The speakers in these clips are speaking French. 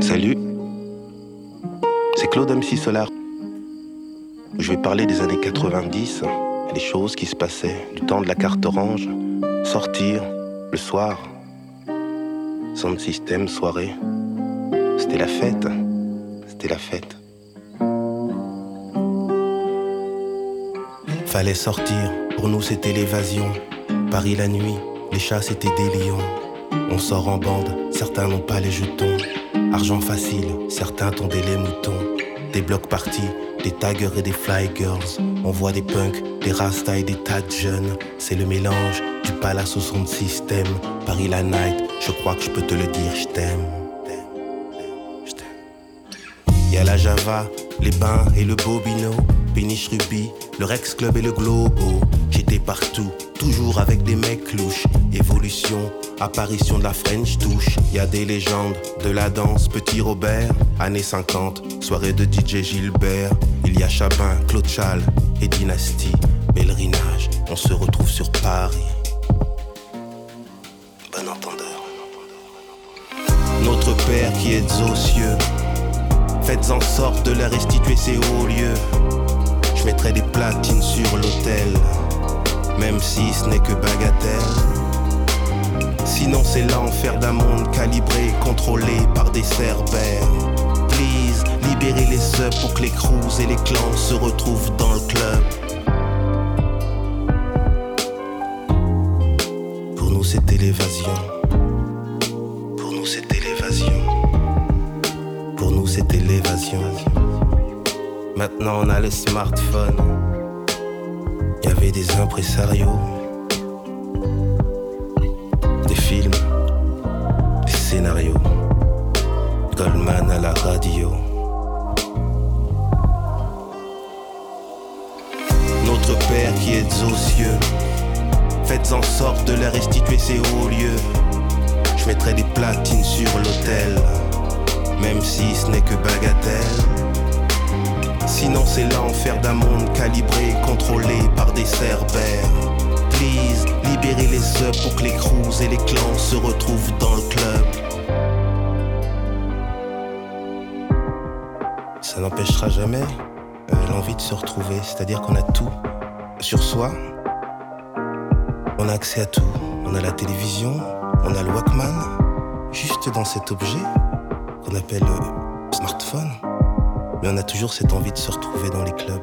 Salut, c'est Claude MC Solar. Je vais parler des années 90, les choses qui se passaient, du temps de la carte orange, sortir, le soir, sound système, soirée. C'était la fête, c'était la fête. Fallait sortir, pour nous c'était l'évasion. Paris la nuit, les chats c'était des lions. On sort en bande, certains n'ont pas les jetons. Argent facile, certains tondaient les moutons. Des blocs partis, des tigers et des fly girls. On voit des punks, des rastas et des tas de jeunes. C'est le mélange du palace au son de système. Paris la night, je crois que je peux te le dire, je t'aime. Y'a la Java, les bains et le Bobino, Péniche Ruby, le Rex Club et le Globo. J'étais partout, toujours avec des mecs louches. Évolution, apparition de la French touche. Y a des légendes de la danse, Petit Robert, années 50, soirée de DJ Gilbert. Il y a Chabin, Claude Chal et Dynastie. Pèlerinage, on se retrouve sur Paris. Bon entendeur. Notre Père qui est aux cieux, faites en sorte de leur restituer ces hauts lieux. Je mettrai des platines sur l'autel, même si ce n'est que bagatelle. Sinon c'est l'enfer d'un monde calibré, contrôlé par des cerbères. Please, libérez les subs pour que les crews et les clans se retrouvent dans le club. Pour nous c'était l'évasion. Pour nous c'était l'évasion. Pour nous c'était l'évasion. Maintenant on a le smartphone. Il y avait des impresarios. Ces hauts lieux. Je mettrai des platines sur l'autel, même si ce n'est que bagatelle. Sinon c'est l'enfer d'un monde calibré, contrôlé par des cerbères. Please, libérez les subs pour que les crews et les clans se retrouvent dans le club. Ça n'empêchera jamais euh, l'envie de se retrouver, c'est-à-dire qu'on a tout sur soi, on a accès à tout. On a la télévision, on a le Walkman, juste dans cet objet qu'on appelle le smartphone. Mais on a toujours cette envie de se retrouver dans les clubs,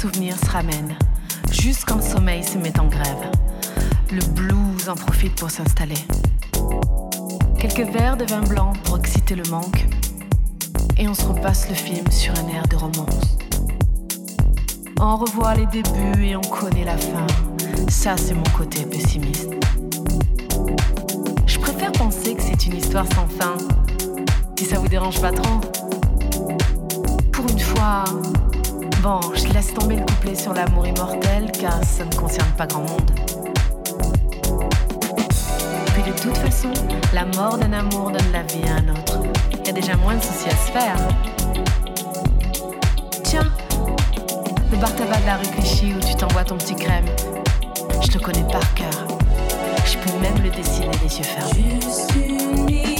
souvenirs se ramènent, juste quand le sommeil se met en grève. Le blues en profite pour s'installer. Quelques verres de vin blanc pour exciter le manque, et on se repasse le film sur un air de romance. On revoit les débuts et on connaît la fin. Ça, c'est mon côté pessimiste. Je préfère penser que c'est une histoire sans fin, si ça vous dérange pas trop. Pour une fois, Bon, je laisse tomber le couplet sur l'amour immortel car ça ne concerne pas grand monde. Puis de toute façon, la mort d'un amour donne la vie à un autre. Il y a déjà moins de soucis à se faire. Tiens, le bar tabac de la rue où tu t'envoies ton petit crème, je le connais par cœur. Je peux même le dessiner les yeux fermés.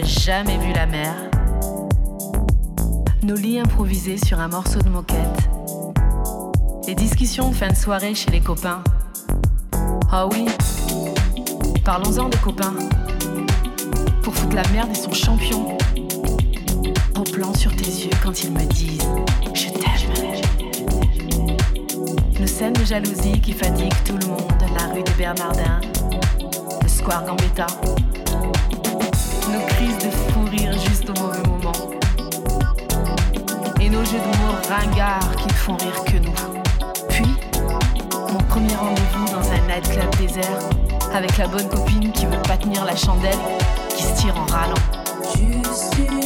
Jamais vu la mer. Nos lits improvisés sur un morceau de moquette. Les discussions de fin de soirée chez les copains. Ah oui, parlons-en des copains. Pour foutre la merde, ils sont champions. Au plan sur tes yeux quand ils me disent Je t'aime. Nos scènes de jalousie qui fatiguent tout le monde. La rue des Bernardins, le square Gambetta. Nos crises de fou rire juste au mauvais moment. Et nos jeux de mots ringards qui font rire que nous. Puis, mon premier rendez-vous dans un nightclub désert avec la bonne copine qui veut pas tenir la chandelle, qui se tire en râlant. Une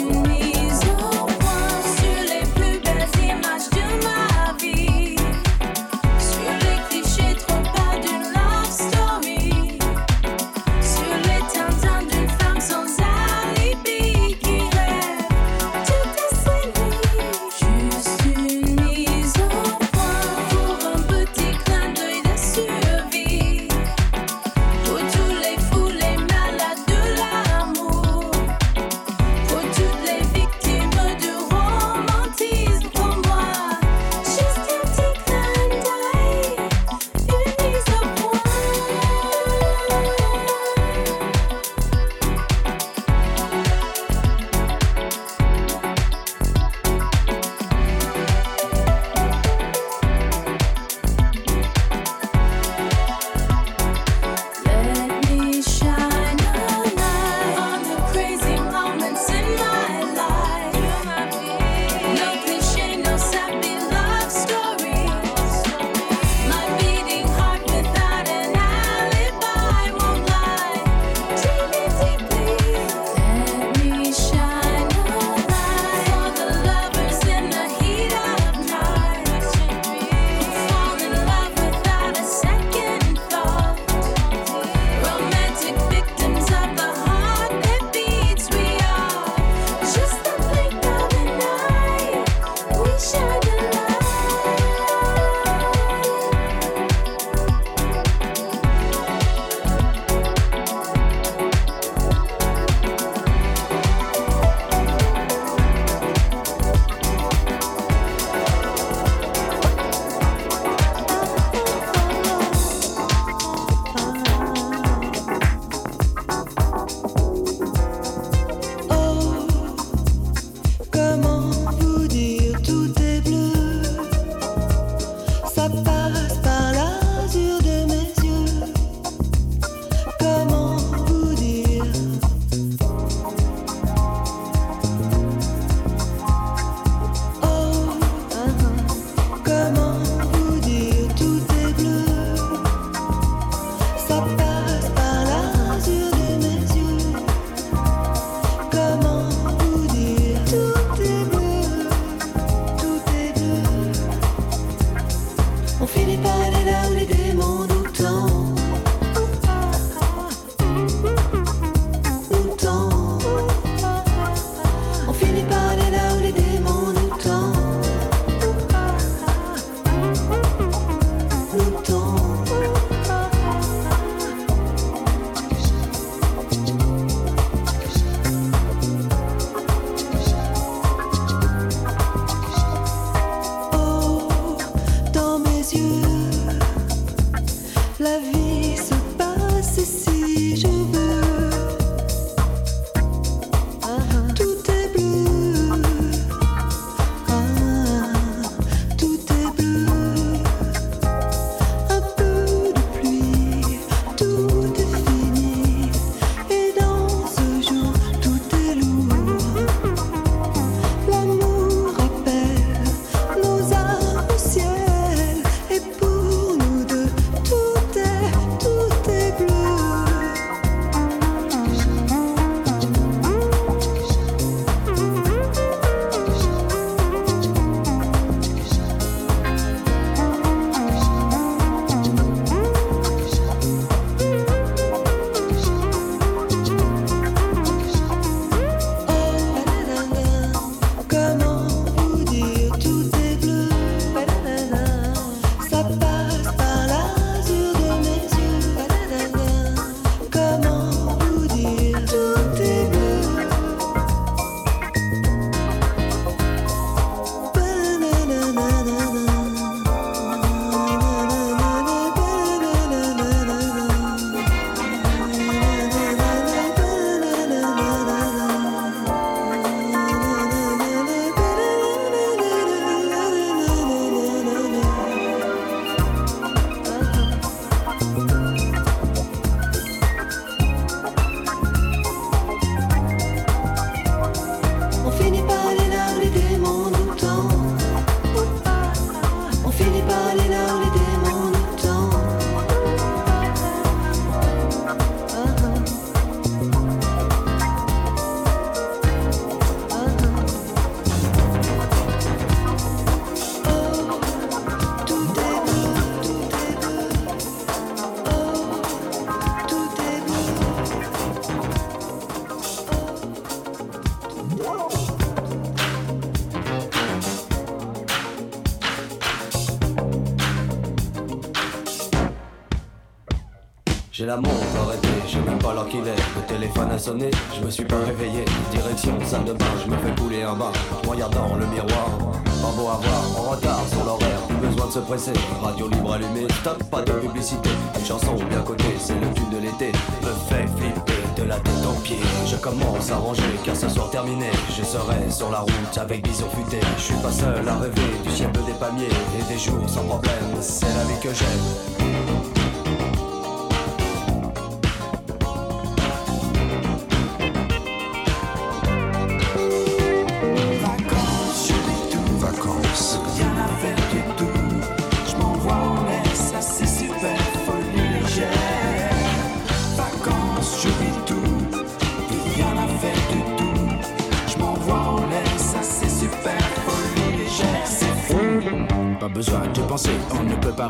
J'ai la montre arrêtée, même pas l'heure qu'il est. Le téléphone a sonné, je me suis pas réveillé. Direction salle de bain, je me fais couler un bain. Je regarde dans le miroir. Pas beau à voir, en retard sur l'horaire, plus besoin de se presser. Radio libre allumée, stop, pas de publicité. Une chanson bien cotée, c'est le tube de l'été. Me fait flipper de la tête aux pieds. Je commence à ranger car ce soir terminé. Je serai sur la route avec bison futé. Je suis pas seul à rêver du ciel des palmiers et des jours sans problème. C'est la vie que j'aime.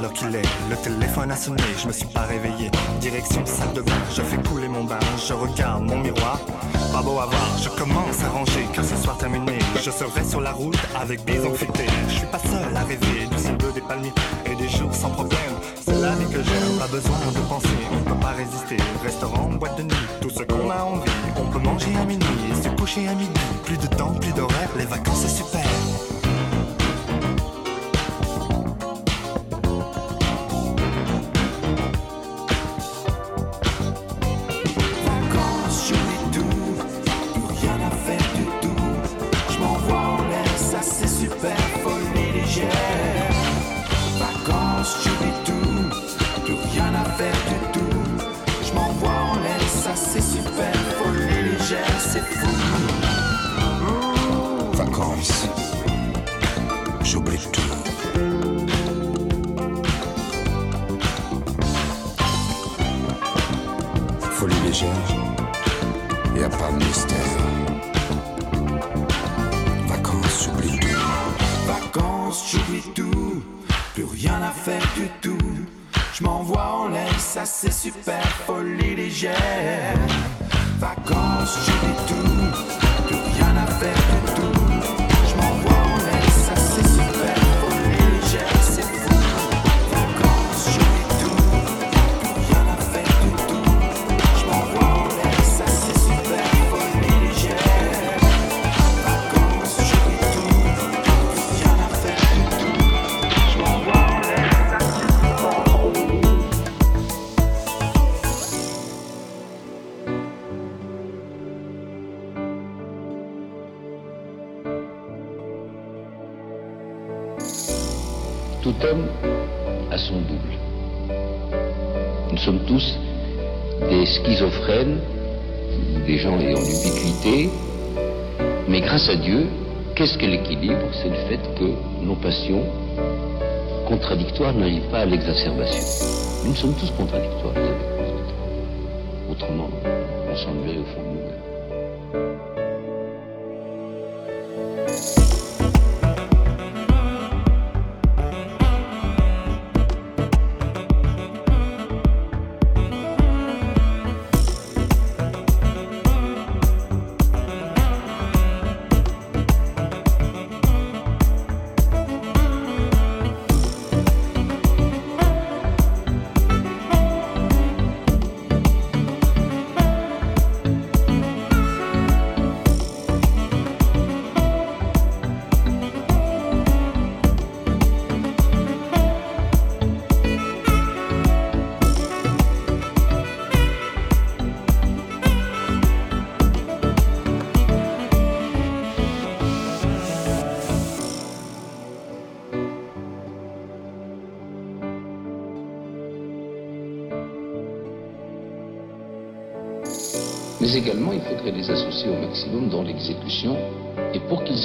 L'heure qu'il est. Le téléphone a sonné, je me suis pas réveillé. Direction salle de bain, je fais couler mon bain, je regarde mon miroir. Pas beau à voir, je commence à ranger car ce soir terminé. Je serai sur la route avec bison futé. Je suis pas seul à rêver du ciel bleu des palmiers et des jours sans problème. C'est la vie que j'aime, pas besoin de penser, on peut pas résister. Restaurant, boîte de nuit, tout ce qu'on a envie. On peut manger à minuit et se coucher à midi. Plus de temps, plus d'horaire, les vacances c'est super. Super, folie légère. Nos passions contradictoires n'arrivent pas à l'exacerbation. Nous sommes tous contradictoires. Autrement, on s'ennuierait au fond de nous-mêmes.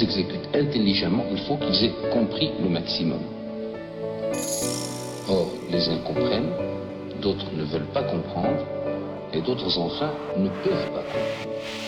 exécutent intelligemment, il faut qu'ils aient compris le maximum. Or, les uns comprennent, d'autres ne veulent pas comprendre, et d'autres enfin ne peuvent pas comprendre.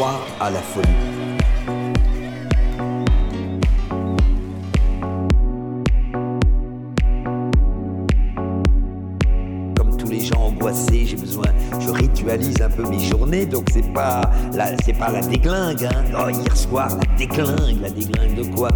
À la folie. Comme tous les gens angoissés, j'ai besoin, je ritualise un peu mes journées, donc c'est pas la, c'est pas la déglingue. Hein. Oh, hier soir, la déglingue, la déglingue de quoi?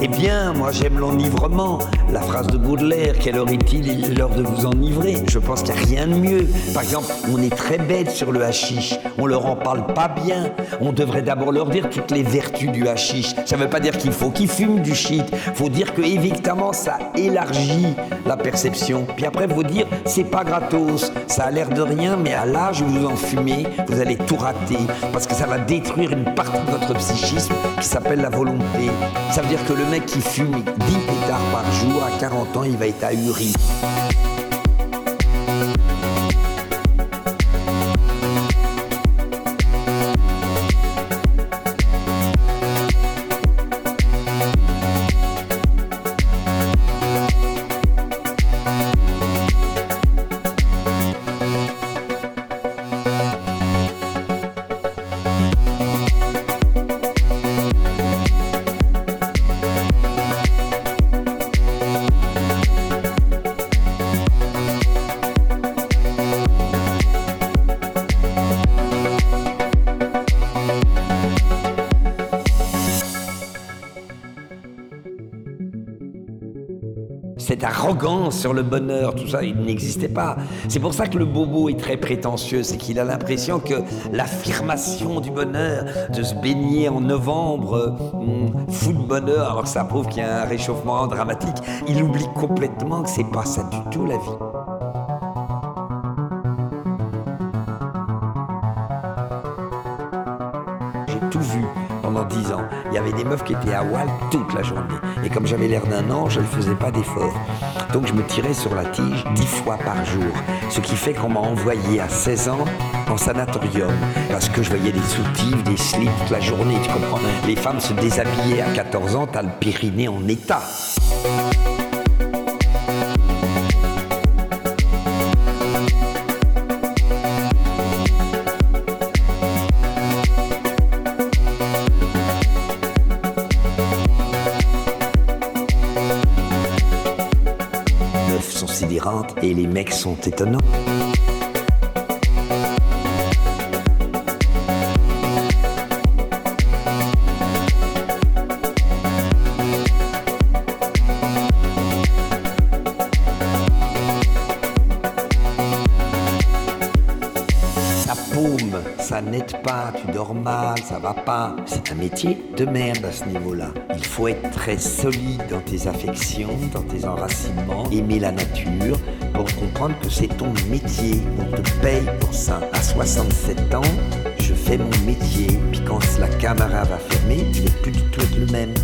C'est bien, moi j'aime l'enivrement. La phrase de Baudelaire, quelle heure est-il? Il est l'heure de vous enivrer. Je pense qu'il n'y a rien de mieux. Par exemple, on est très bête sur le hashish. On leur en parle pas bien. On devrait d'abord leur dire toutes les vertus du hashish. Ça veut pas dire qu'il faut qu'ils fument du shit. Faut dire que évidemment ça élargit la perception. Puis après, faut dire c'est pas gratos. Ça a l'air de rien, mais à l'âge où vous en fumez, vous allez tout rater. Parce que ça va détruire une partie de votre psychisme qui s'appelle la volonté. Ça veut dire que le qui fume 10 pétards par jour, à 40 ans, il va être ahuri. Sur le bonheur, tout ça, il n'existait pas. C'est pour ça que le bobo est très prétentieux, c'est qu'il a l'impression que l'affirmation du bonheur, de se baigner en novembre, euh, de bonheur, alors que ça prouve qu'il y a un réchauffement dramatique, il oublie complètement que c'est pas ça du tout la vie. J'ai tout vu pendant dix ans. Il y avait des meufs qui étaient à Wall toute la journée. Et comme j'avais l'air d'un ange, je ne faisais pas d'effort. Donc je me tirais sur la tige dix fois par jour. Ce qui fait qu'on m'a envoyé à 16 ans en sanatorium. Parce que je voyais des soutifs, des slips toute la journée, tu comprends Les femmes se déshabillaient à 14 ans, t'as le périnée en état. Et les mecs sont étonnants. Ça n'aide pas, tu dors mal, ça va pas. C'est un métier de merde à ce niveau-là. Il faut être très solide dans tes affections, dans tes enracinements, aimer la nature comprendre que c'est ton métier. On te paye pour ça. À 67 ans, je fais mon métier. Puis quand la caméra va fermer, tu vais plus du tout le même.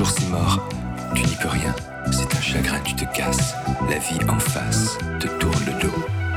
toujours si mort. Tu n'y peux rien, c'est un chagrin, tu te casses. La vie en face te tourne le dos.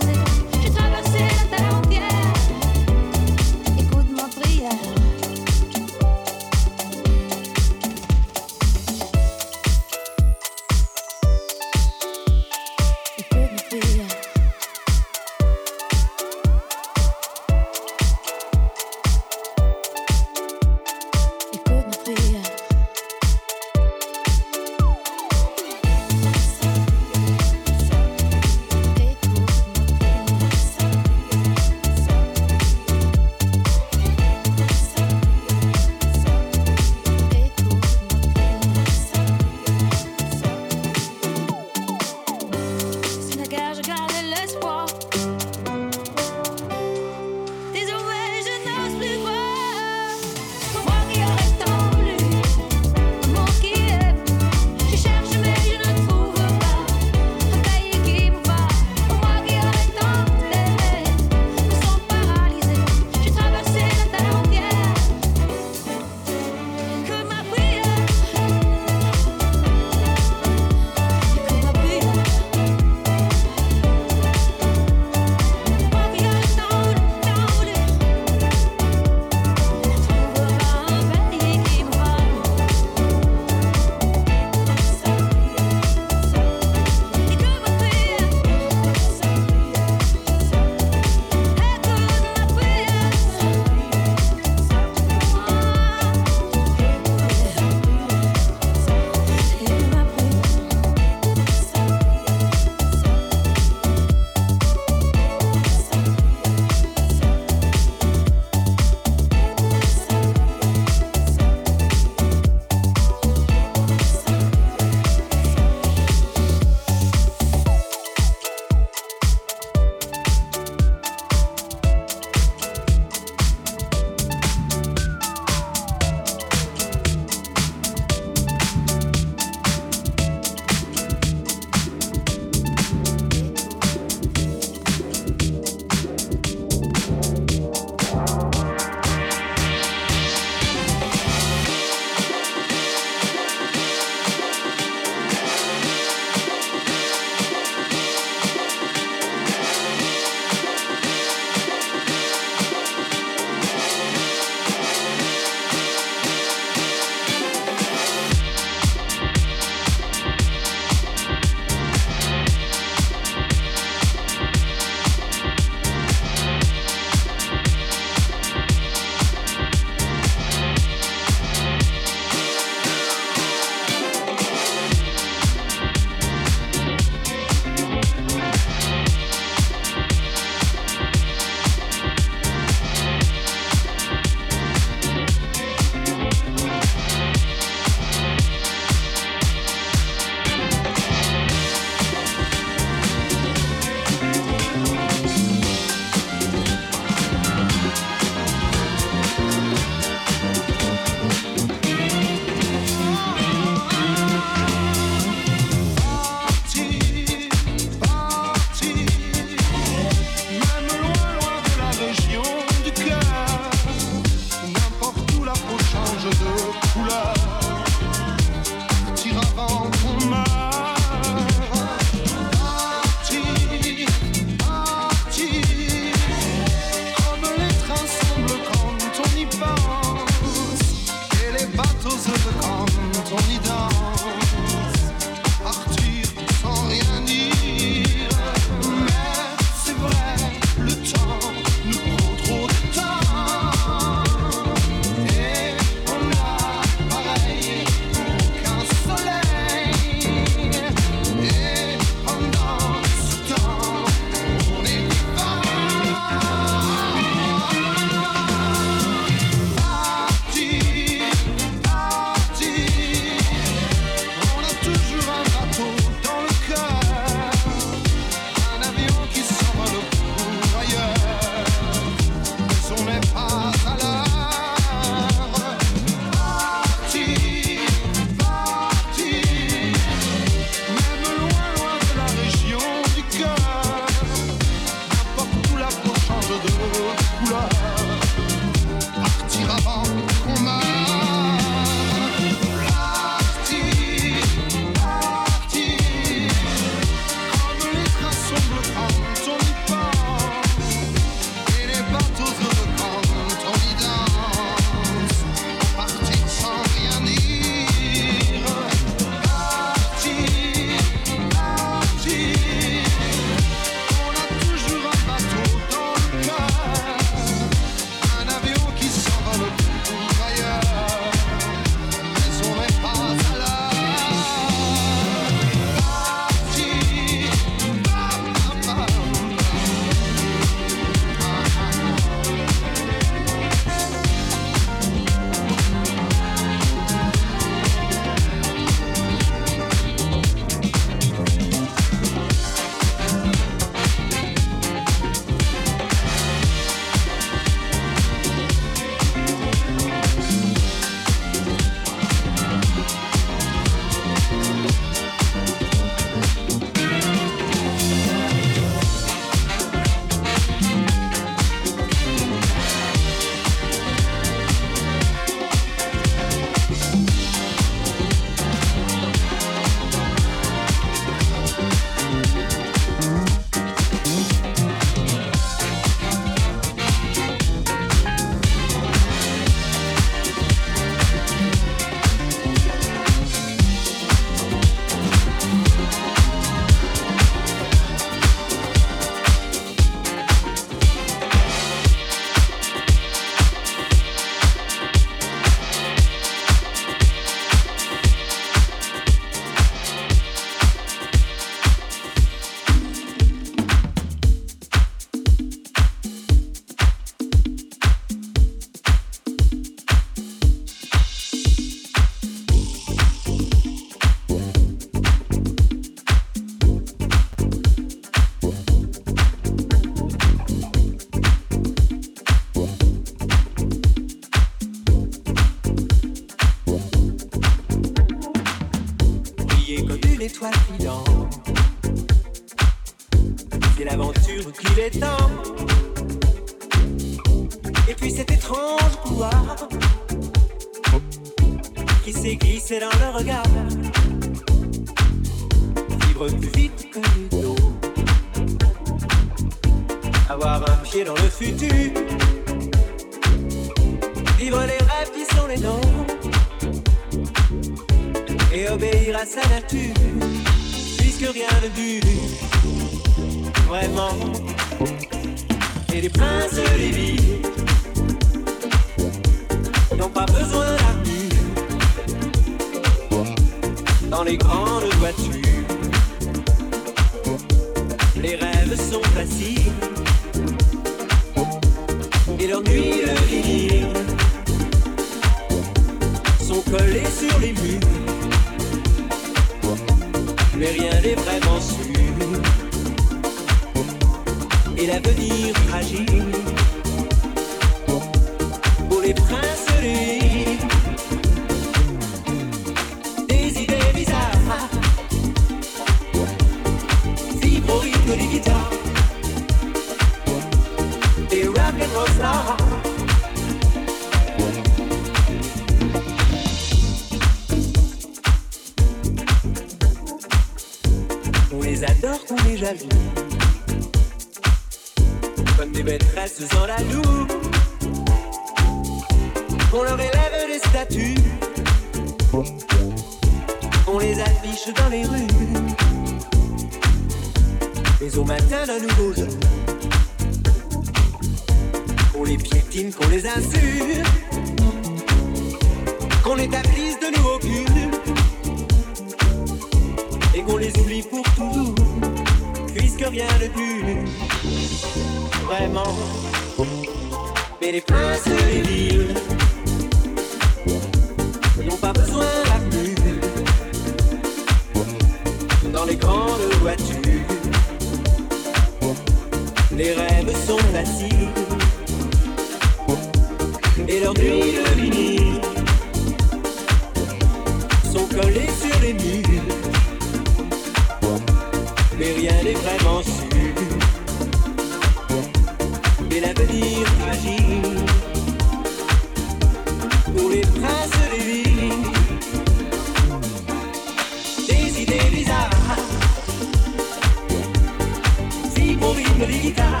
Jamaica.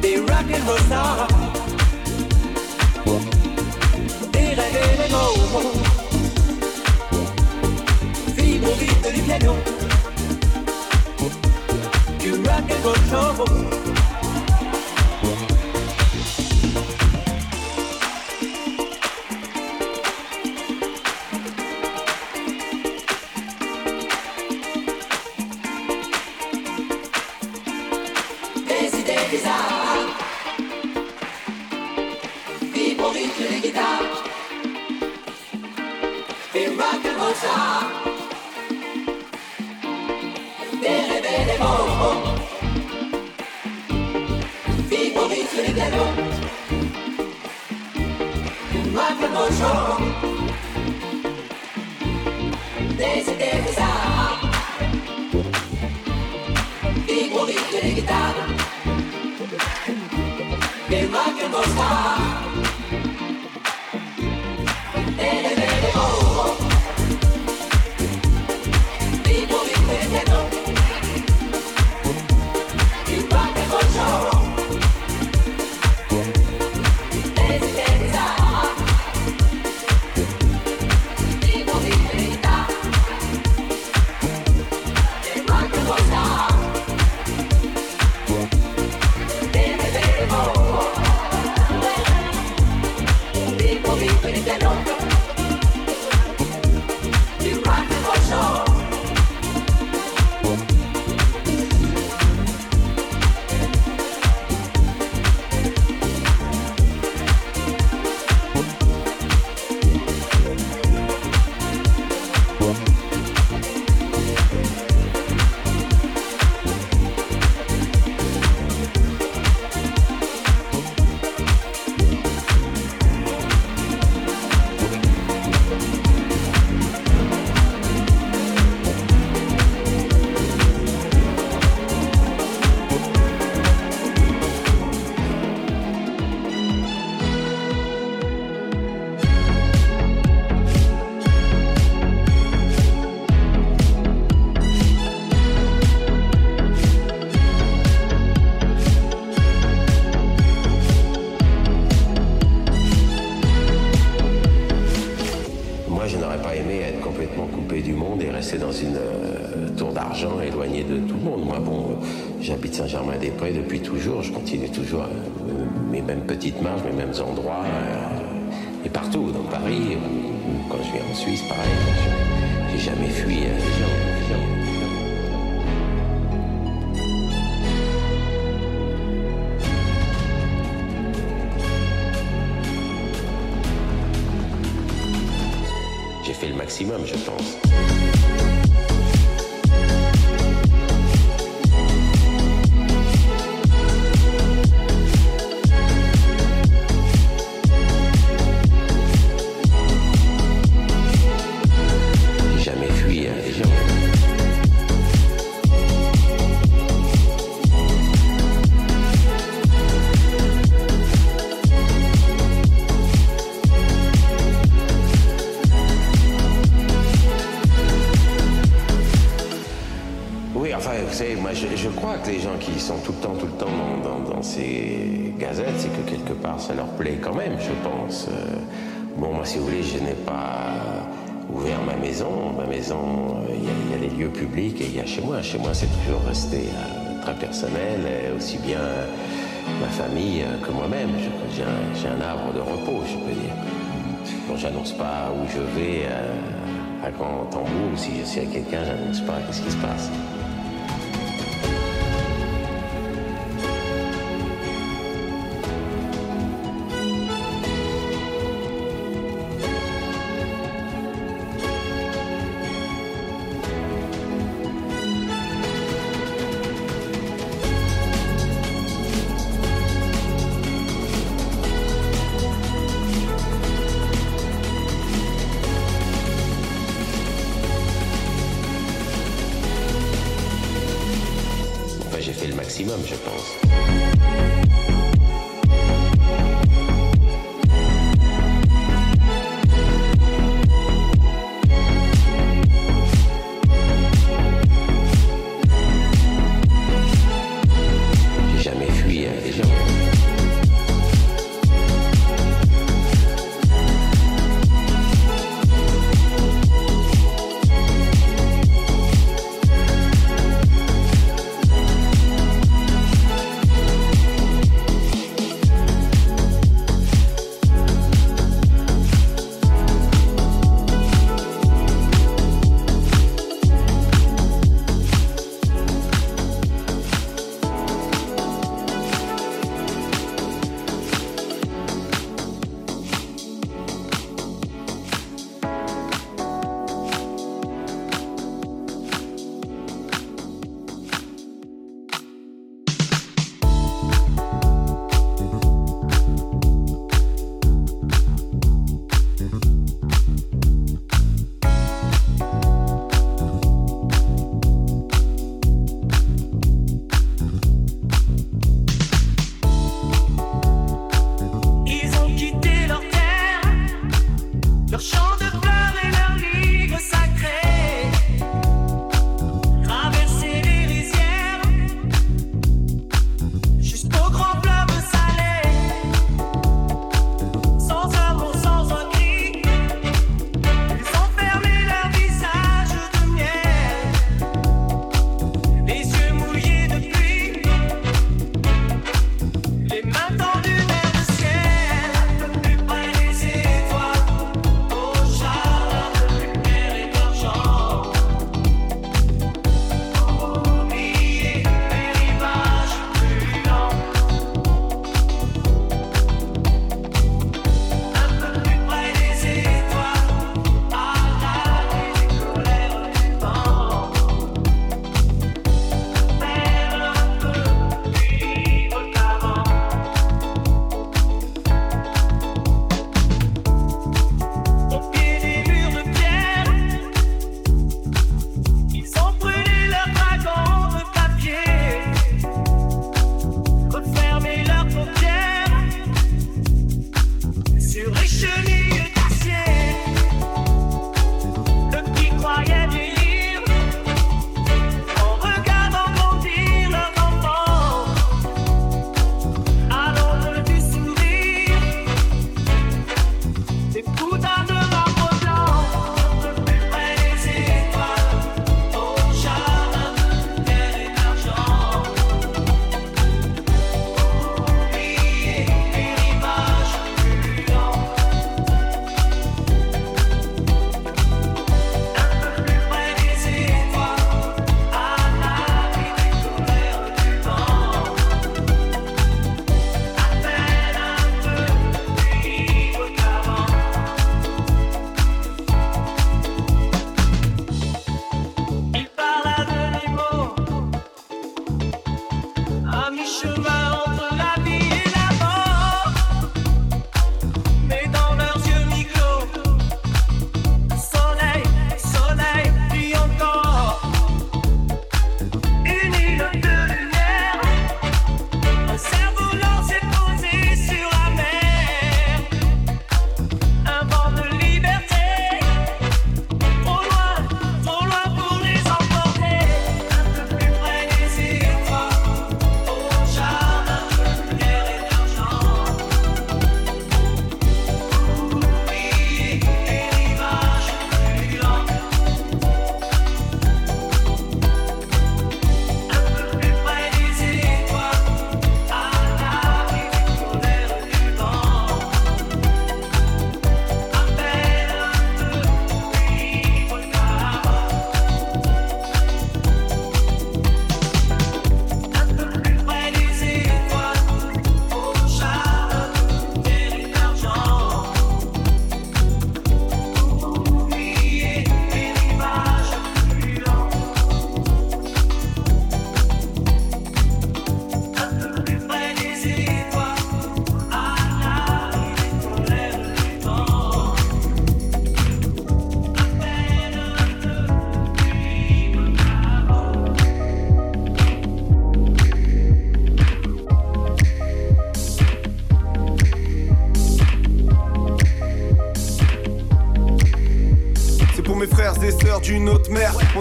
They rock and roll star. They reggae they go. Vibro vite du piano. Du rock and roll show. Les gens qui sont tout le temps, tout le temps dans, ces gazettes, c'est que quelque part, ça leur plaît quand même, je pense. Euh, bon, moi, si vous voulez, je n'ai pas ouvert ma maison. Ma maison, euh, il y, a- les lieux publics et il y a chez moi. Chez moi, c'est toujours resté euh, très personnel, aussi bien ma famille que moi-même. J'ai un, arbre de repos, je peux dire. J'annonce pas où je vais à grand tambour. Si je suis à quelqu'un, j'annonce pas qu'est-ce qui se passe. Thank you.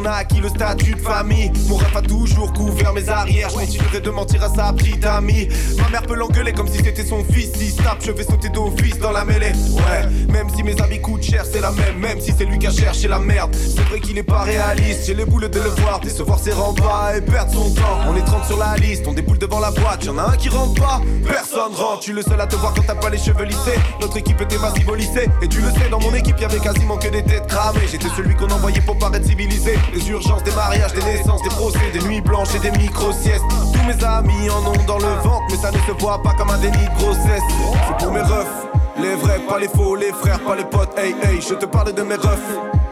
On a acquis le statut de famille. Mon rêve a toujours couvert mes arrières. Je continuerai de mentir à sa petite amie. Ma mère peut l'engueuler comme si c'était son fils. Si tape, je vais sauter d'office dans la mêlée. Ouais, même si mes habits coûtent cher, c'est la même. Même si c'est lui qui a cherché la merde. C'est vrai qu'il est pas réaliste. J'ai les boules de le voir, décevoir ses remparts et perdre son temps. On est 30 sur la liste, on déboule devant la boîte. Y'en a un qui rentre pas, personne rentre. Tu le seul à te voir quand t'as pas les cheveux lissés. Notre équipe était massive au lycée. Et tu le sais, dans mon équipe, y'avait quasiment que des têtes cramées. J'étais celui qu'on envoyait pour paraître civilisé. Des urgences, des mariages, des naissances, des procès, des nuits blanches et des micro-siestes. Tous mes amis en ont dans le ventre, mais ça ne se voit pas comme un déni grossesse. C'est pour mes refs. Les vrais, pas les faux, les frères, pas les potes, hey hey, je te parle de mes refs.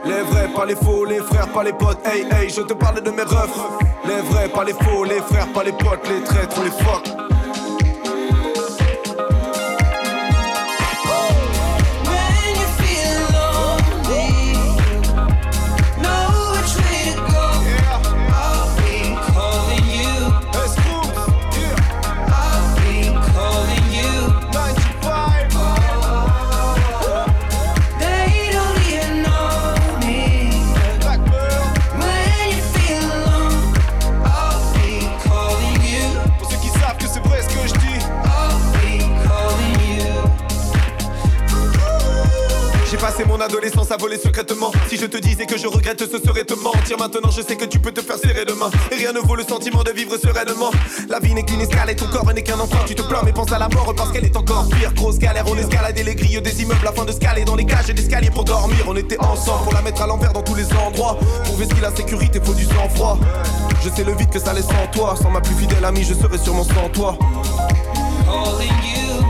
Les vrais, pas les faux, les frères, pas les potes, hey hey, je te parle de mes refs. Les vrais, pas les faux, les frères, pas les potes, les traîtres, les fuck. Adolescence à voler secrètement. Si je te disais que je regrette, ce serait te mentir. Maintenant, je sais que tu peux te faire serrer demain. Et rien ne vaut le sentiment de vivre sereinement. La vie n'est qu'une escale et ton corps n'est qu'un enfant. Tu te plains, mais pense à la mort parce qu'elle est encore pire. Grosse galère, on escaladait les grilles des immeubles afin de scaler dans les cages et d'escaliers pour dormir. On était ensemble pour la mettre à l'envers dans tous les endroits. Prouver ce qu'il sécurité, faut du sang-froid. Je sais le vide que ça laisse en toi. Sans ma plus fidèle amie, je serais sûrement sans toi. Calling you.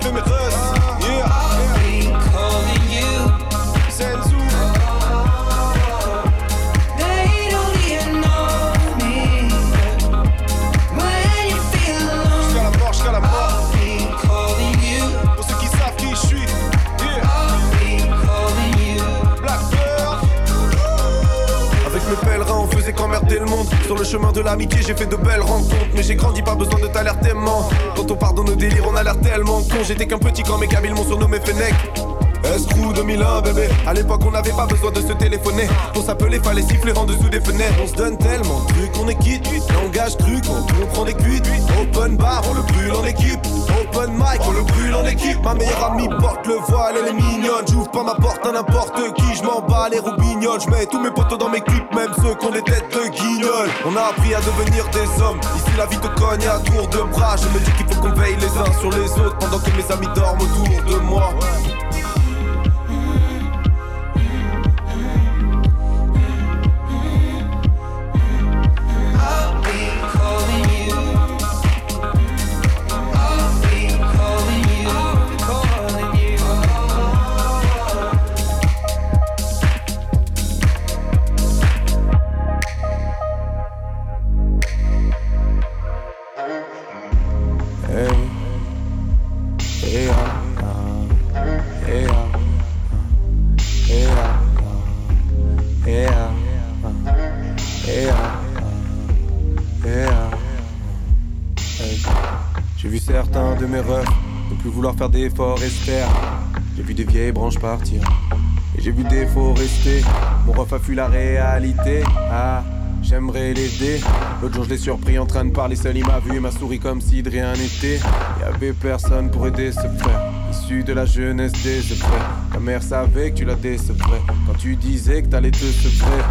C'est pour mes rêves Sur le chemin de l'amitié, j'ai fait de belles rencontres. Mais j'ai grandi, pas besoin de t'alertement. Quand on pardonne nos délires, on a l'air tellement con. J'étais qu'un petit quand mes kabyles m'ont surnommé Fennec. Escrew 2001 bébé. À l'époque on n'avait pas besoin de se téléphoner. Pour s'appeler fallait siffler en dessous des fenêtres. On se donne tellement de trucs on est quitte. Langage cru quand on prend des cuites. Open bar on le brûle en équipe. Open mic on le brûle en équipe. Ma meilleure amie porte le voile elle est mignonne. J'ouvre pas ma porte à n'importe qui Je m'en bats les roubignoles Je mets tous mes potos dans mes clips Même ceux qui ont des têtes de On a appris à devenir des hommes. Ici la vie te cogne à tour de bras. Je me dis qu'il faut qu'on veille les uns sur les autres Pendant que mes amis dorment autour de moi certains de mes refs ne plus vouloir faire d'efforts et se. J'ai vu des vieilles branches partir. Et j'ai vu des faux rester. Mon ref a fui la réalité. Ah, j'aimerais l'aider. L'autre jour, je l'ai surpris en train de parler seul. Il m'a vu et m'a souri comme si de rien n'était. Y avait personne pour aider ce frère. Issu de la jeunesse des secrets. Ta mère savait que tu la décevrais. Quand tu disais que t'allais te sevrer.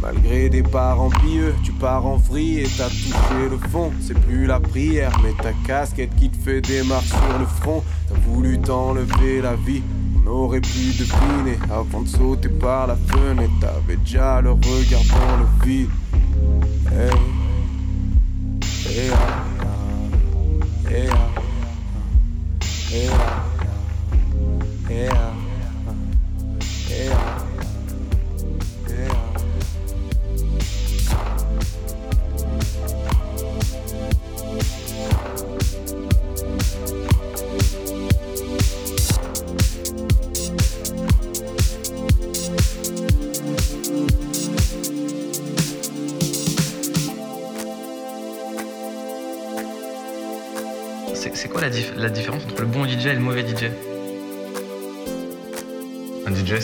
Malgré des parents pieux, tu pars en vrille et t'as touché le fond. C'est plus la prière, mais ta casquette qui te fait des marques sur le front. T'as voulu t'enlever la vie. On aurait pu deviner avant de sauter par la fenêtre. T'avais déjà le regard dans le vide.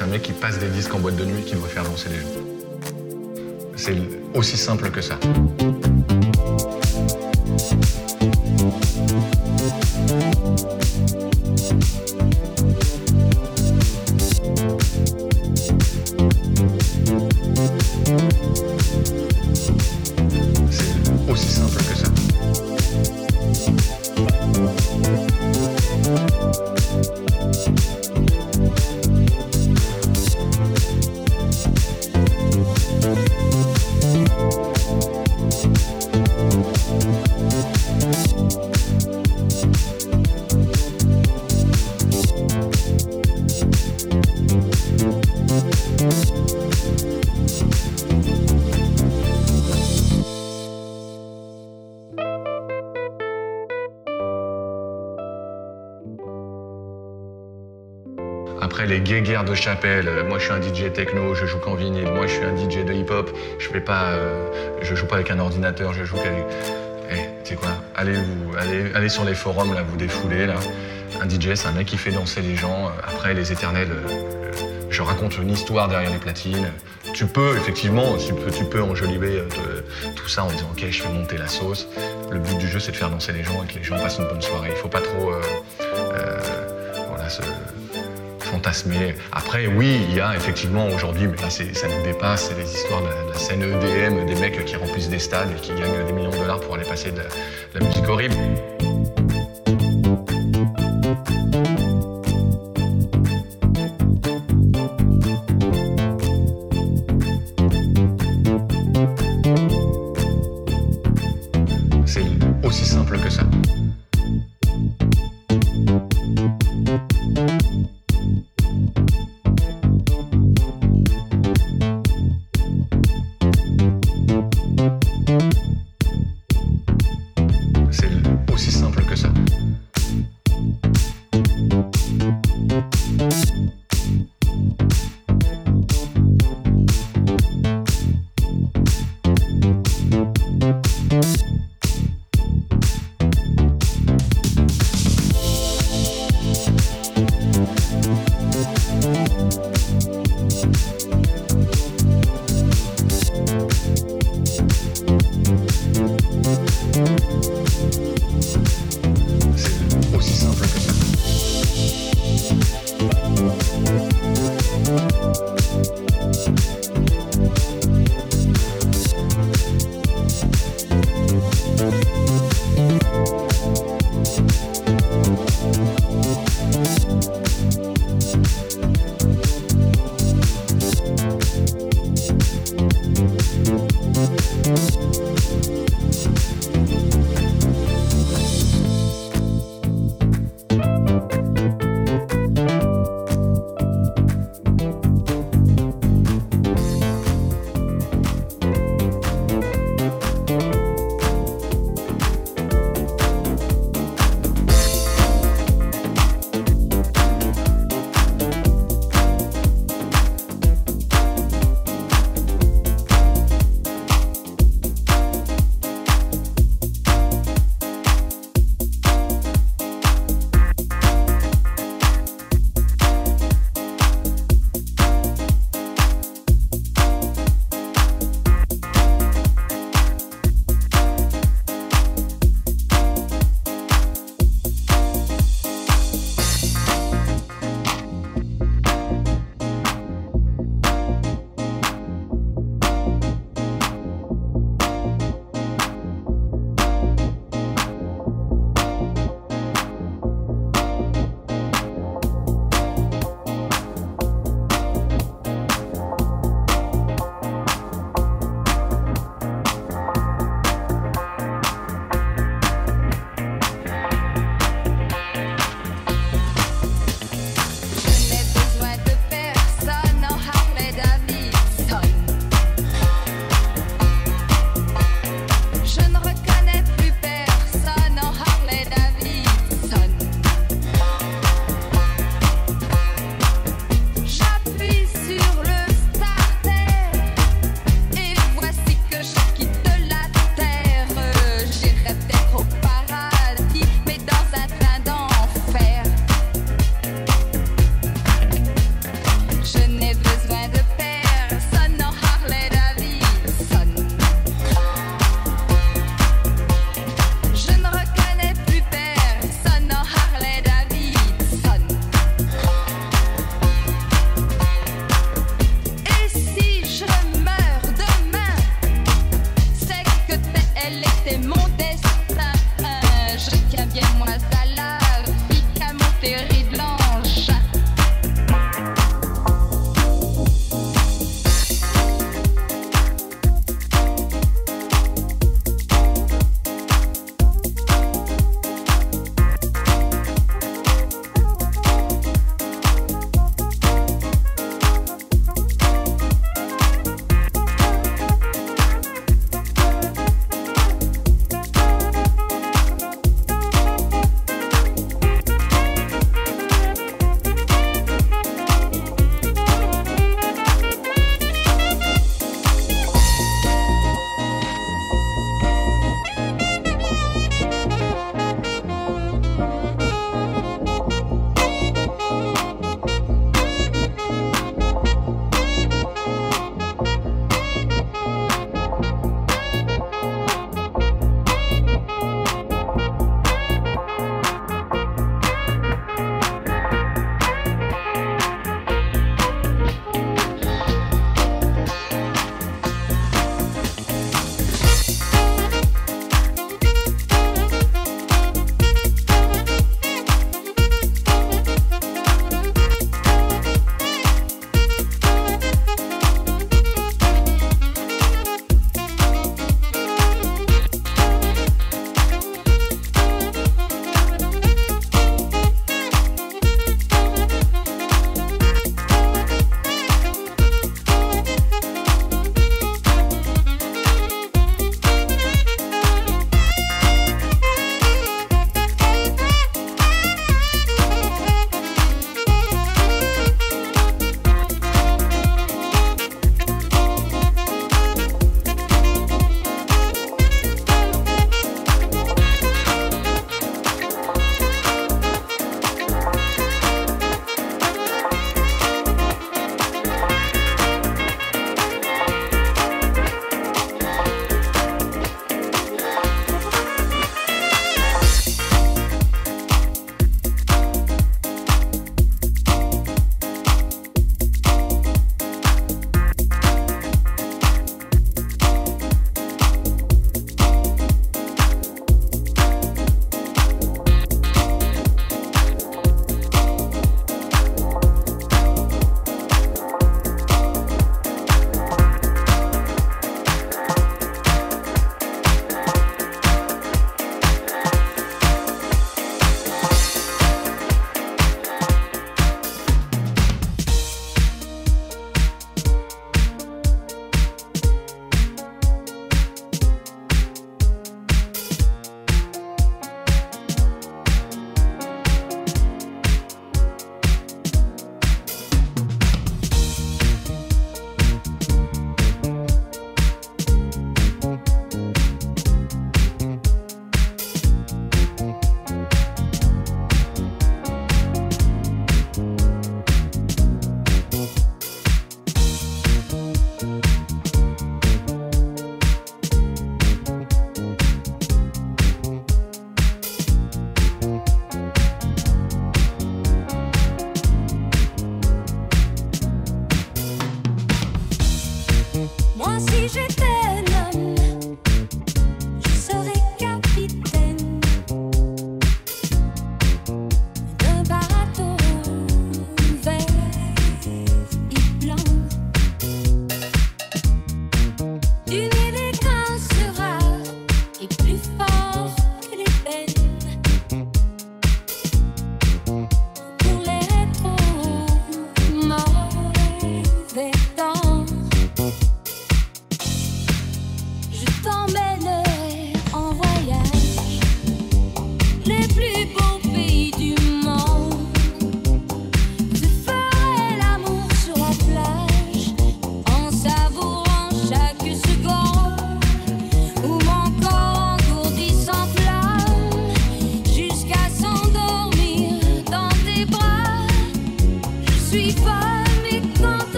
C'est un mec qui passe des disques en boîte de nuit qui doit faire danser les gens. C'est aussi simple que ça. Euh, moi je suis un DJ techno, je joue qu'en vinyle, moi je suis un DJ de hip-hop, je fais pas, euh, je joue pas avec un ordinateur, je joue qu'avec. Eh, tu sais quoi Allez vous, allez, allez sur les forums là, vous défoulez là. Un DJ, c'est un mec qui fait danser les gens. Euh, Après les éternels, je raconte une histoire derrière les platines. Tu peux effectivement, tu peux, enjoliver tout ça en disant ok, je fais monter la sauce. Le but du jeu, c'est de faire danser les gens et que les gens passent une bonne soirée. Il faut pas trop, Après, oui, il y a effectivement aujourd'hui, mais là ça nous dépasse, c'est les histoires de la, scène EDM, des mecs qui remplissent des stades et qui gagnent des millions de dollars pour aller passer de la musique horrible.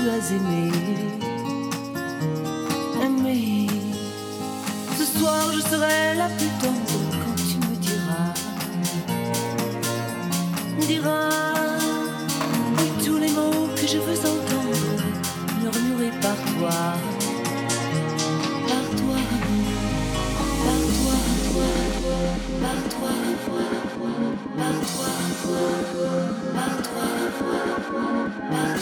tu as aimé. Aimé. Ce soir, je serai la plus tendre quand tu me diras. Diras tous les mots que je veux entendre, murmurés par toi. Par toi, par toi, toi, par toi, par toi, par toi, par toi. Par toi. Bye.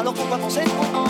Alors pourquoi penser? trop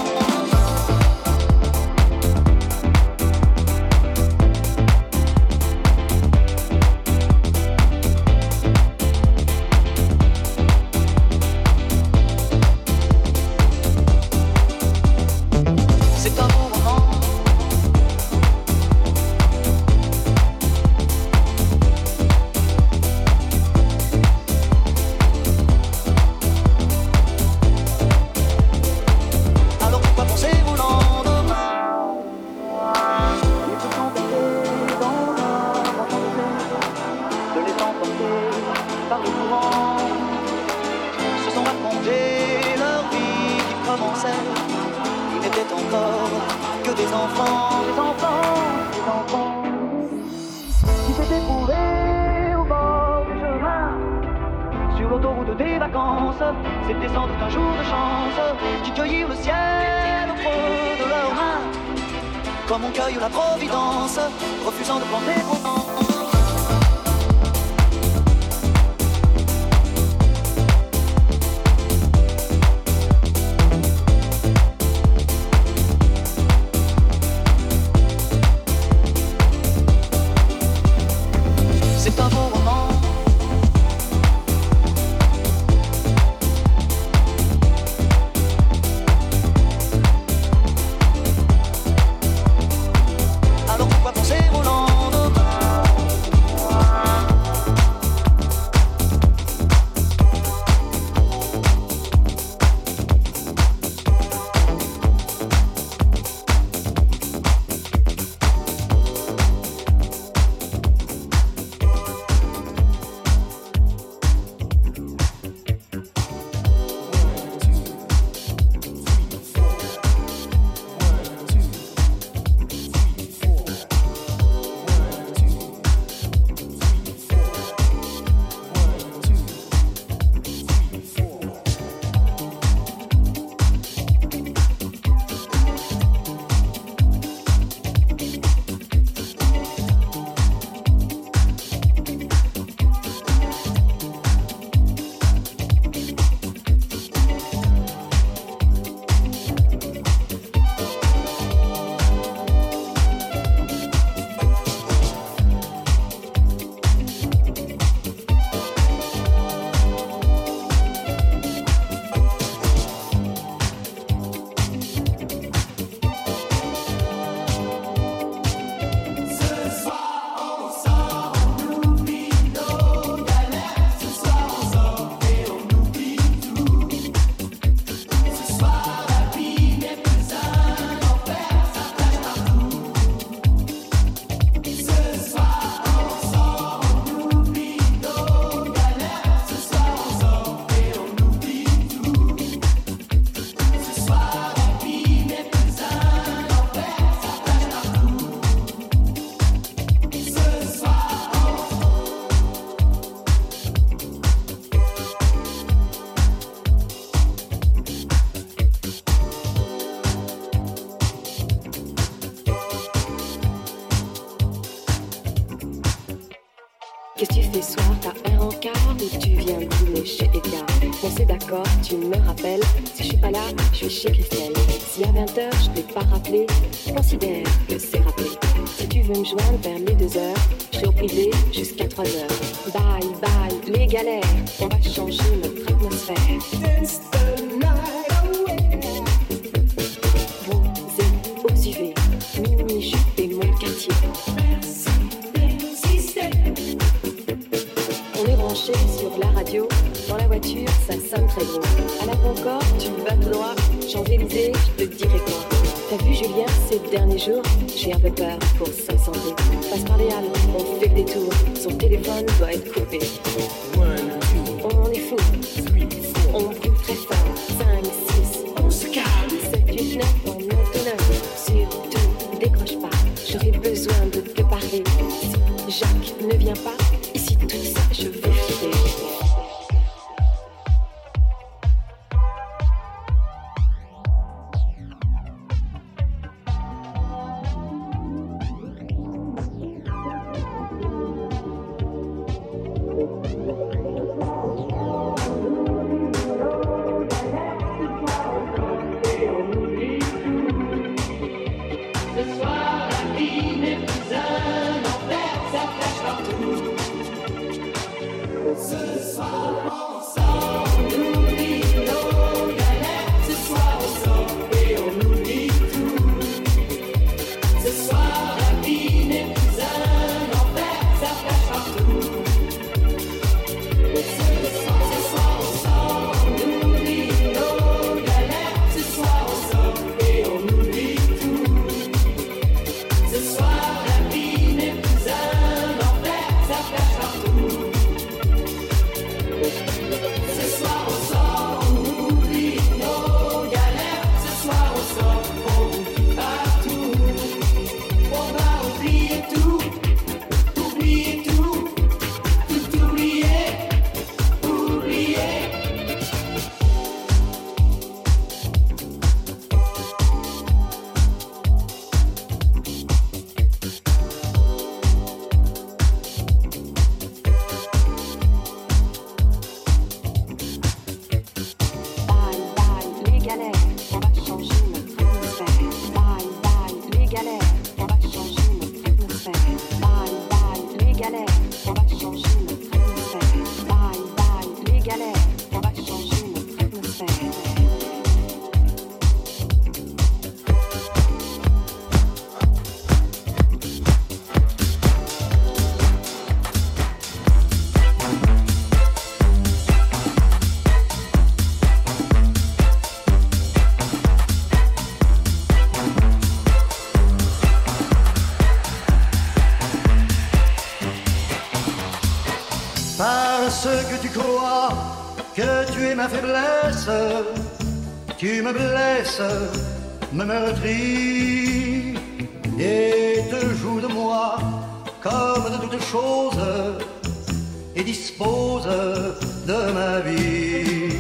Si je suis pas là, je suis chez Christelle. Si à 20h, je t'ai pas rappelé, considère que c'est rappelé. Si tu veux me joindre vers les 2 heures, je suis au privé jusqu'à 3 heures. Bye, bye, les galères, on va changer Dernier jour, j'ai un peu peur pour 500 Passe par les halles, on fait des tours. Son téléphone doit être coupé. à ceux que tu crois que tu es ma faiblesse. Tu me blesses, me meurtris et te joues de moi comme de toutes choses et dispose de ma vie.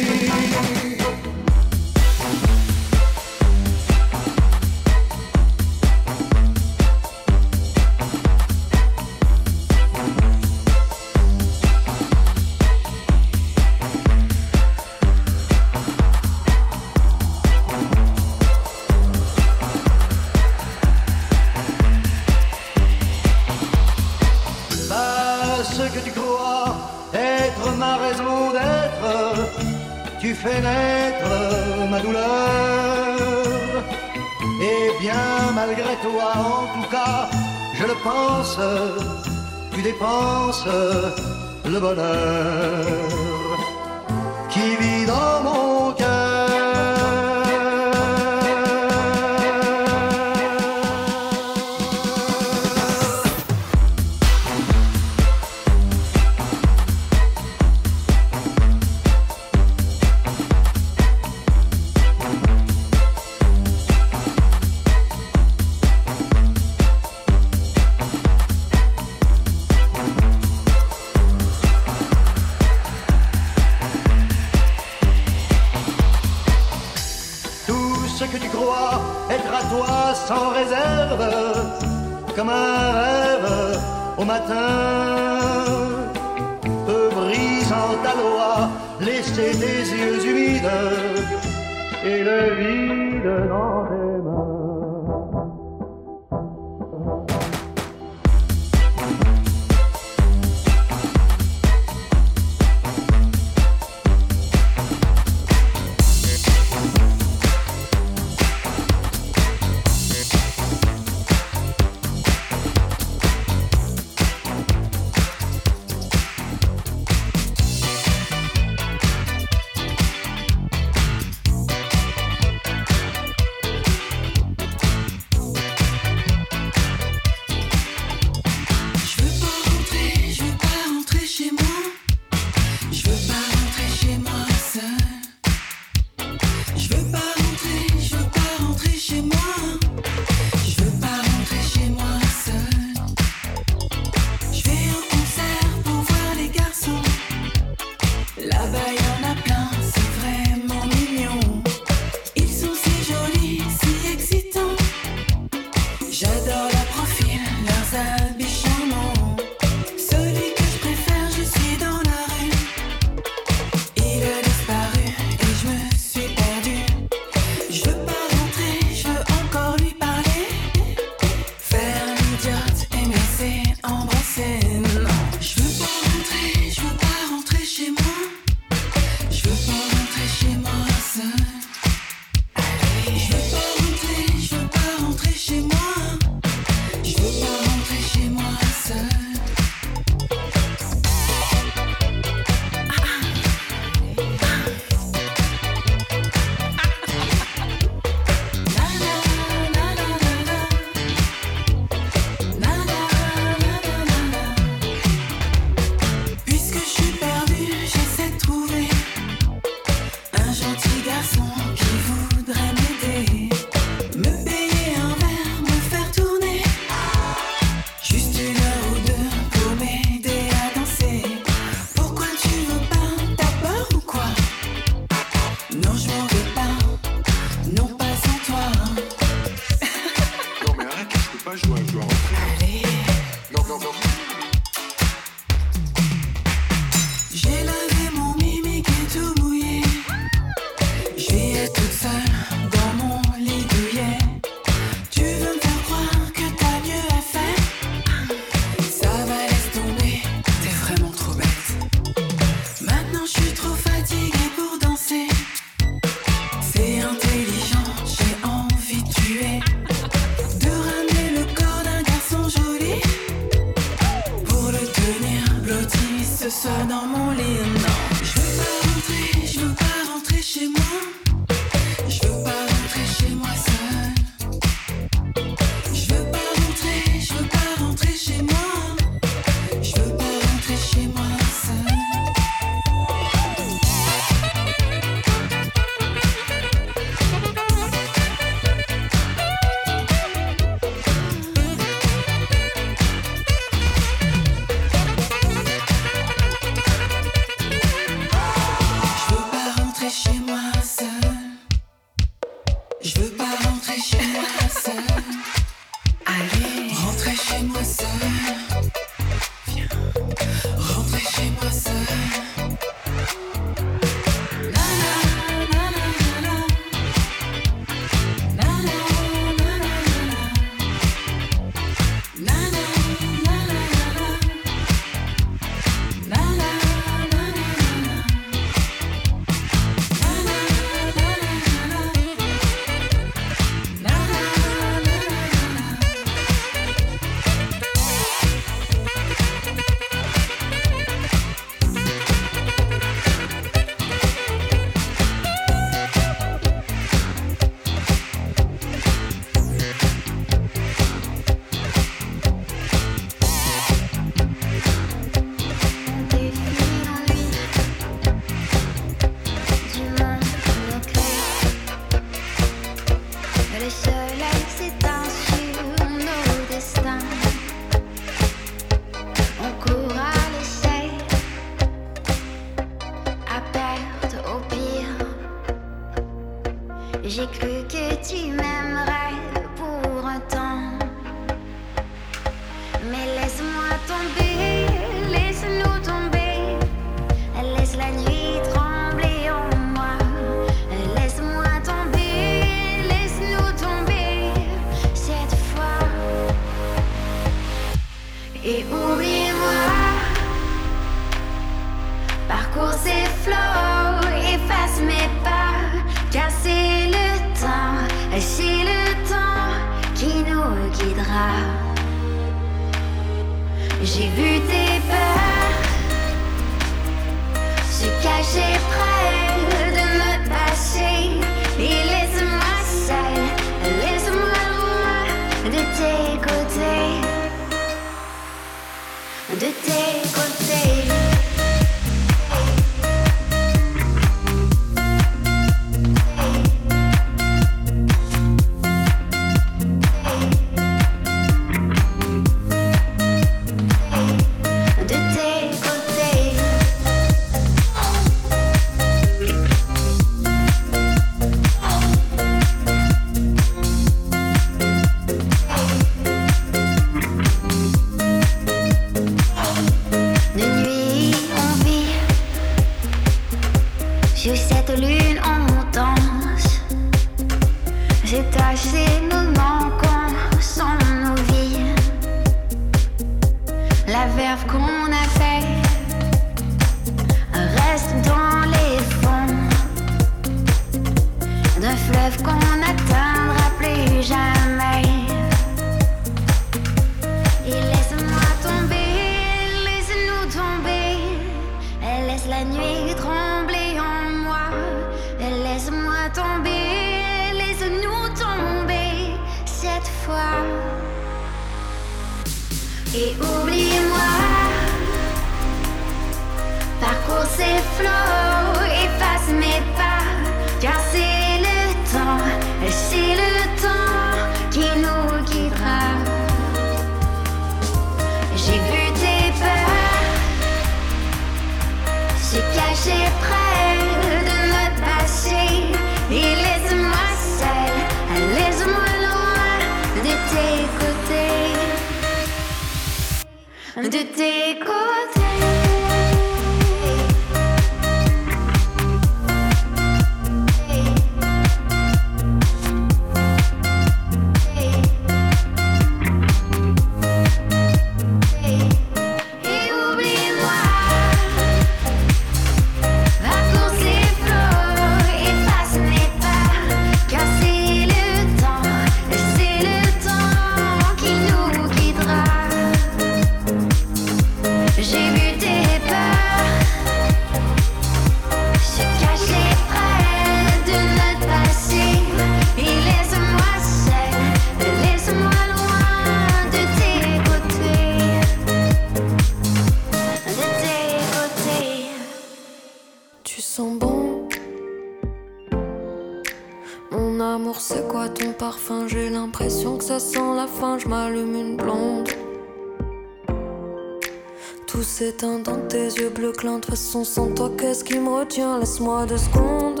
dans tes yeux bleus clin. De façon, sans toi, qu'est-ce qui me retient? Laisse-moi deux secondes.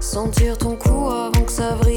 Sentir ton cou avant que ça brille.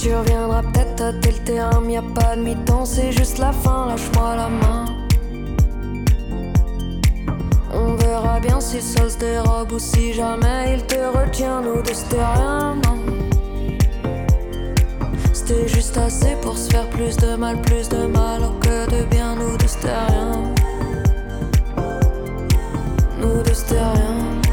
Tu reviendras peut-être tâter le terrain, mais y a pas de mi-temps, c'est juste la fin, lâche-moi la main. On verra bien si ça se dérobe ou si jamais il te retient, nous de c'était rien, C'était juste assez pour se faire plus de mal, plus de mal que de bien, nous de c'était rien. Nous de c'était rien.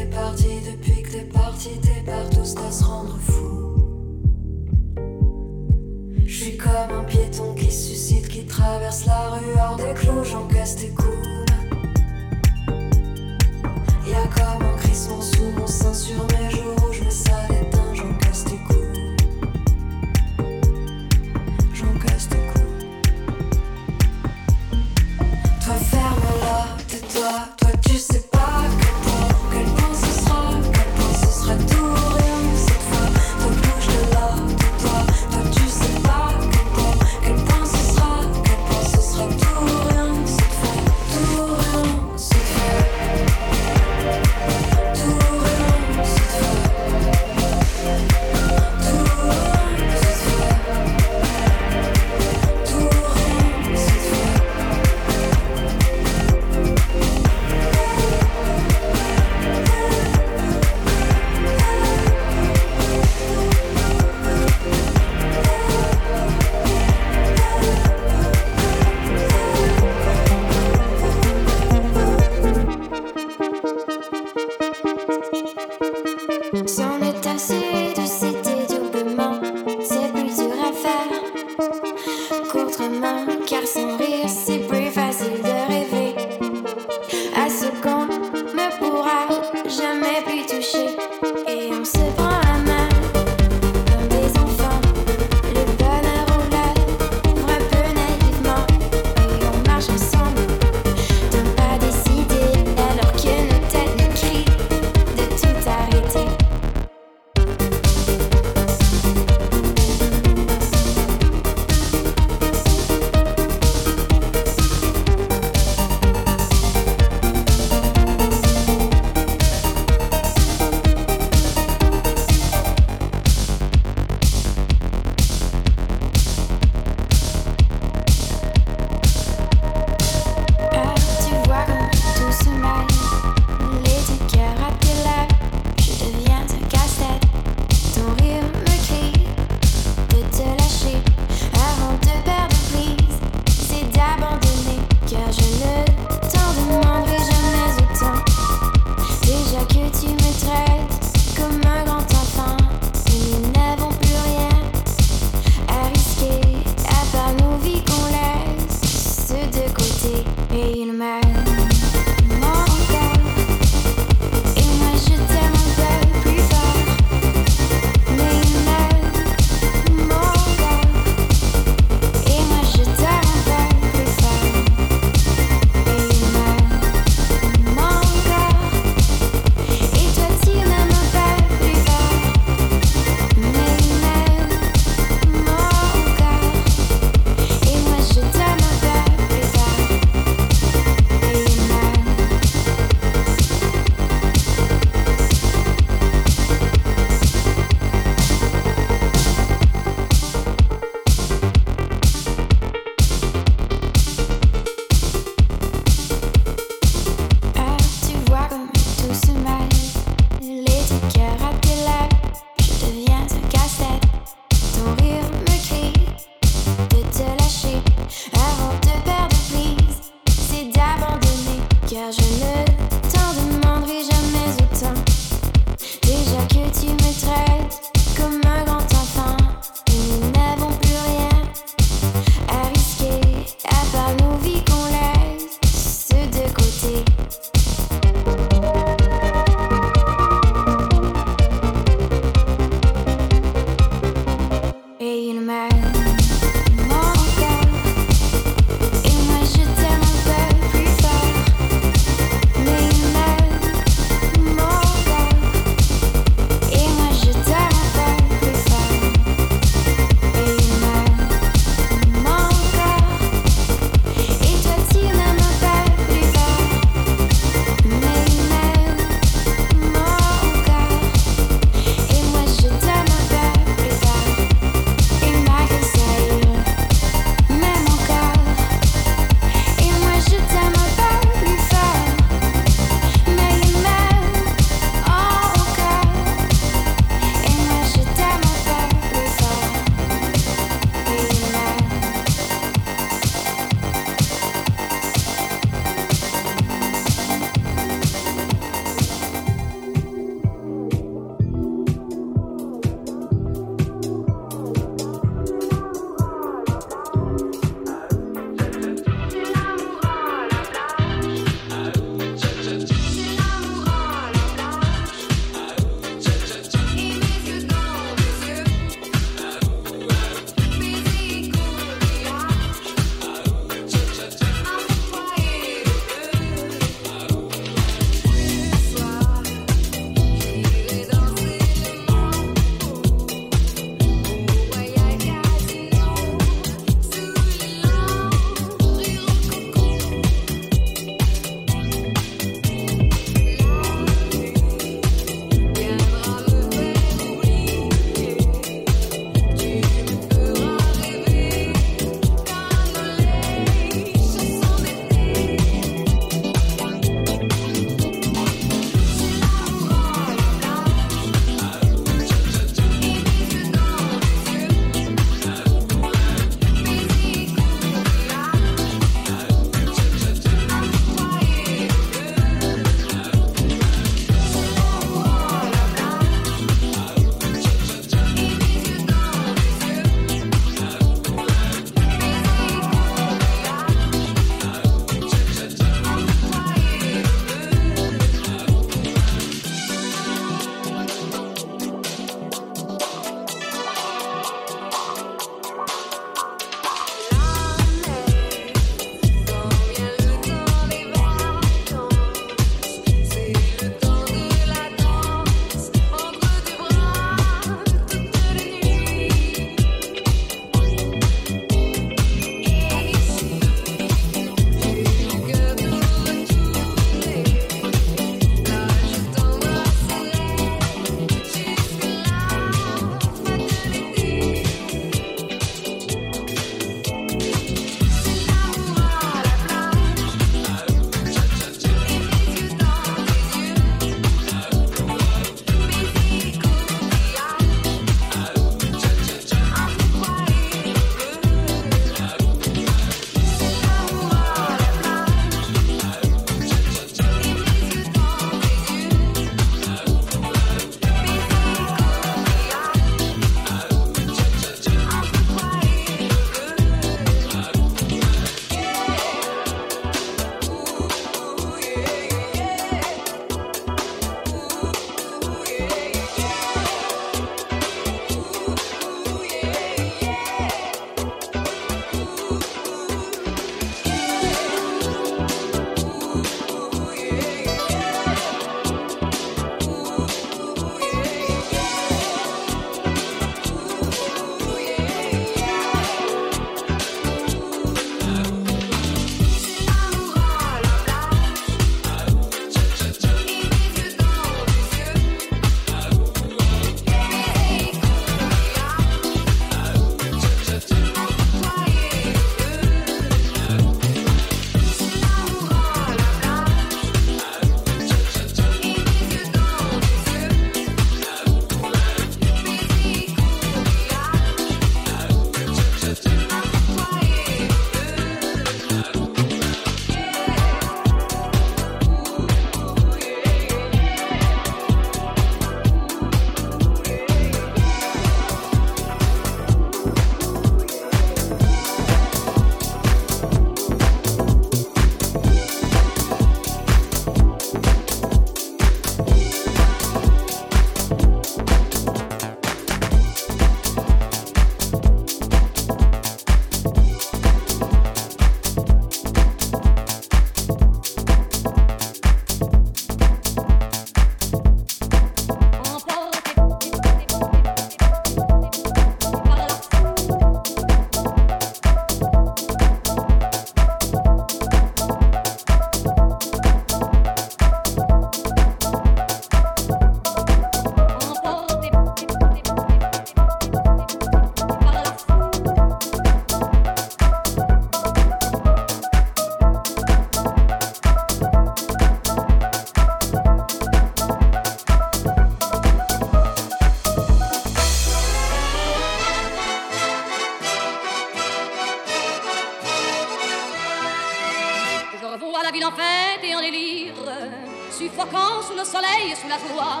Le soleil sous la joie.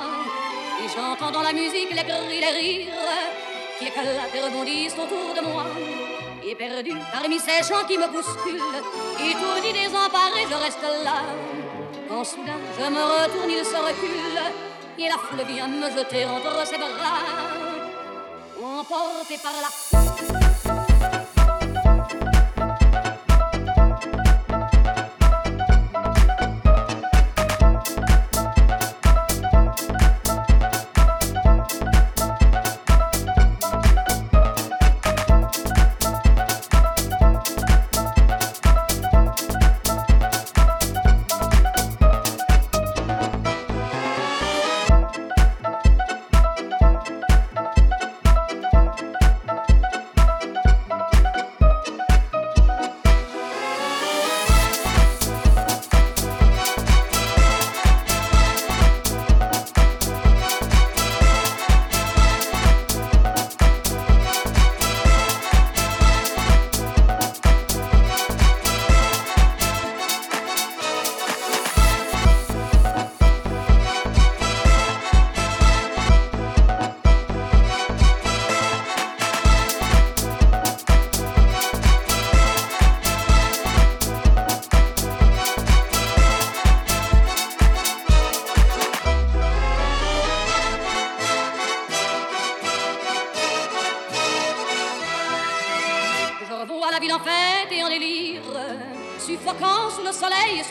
Et j'entends dans la musique les cris, les rires qui éclatent et rebondissent autour de moi. Et perdu parmi ces gens qui me bousculent, étourdi, désemparé, je reste là. Quand soudain je me retourne, il se recule, et la foule vient me jeter entre ses bras, emporté par la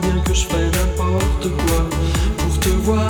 bien que je ferai n'importe quoi pour te voir,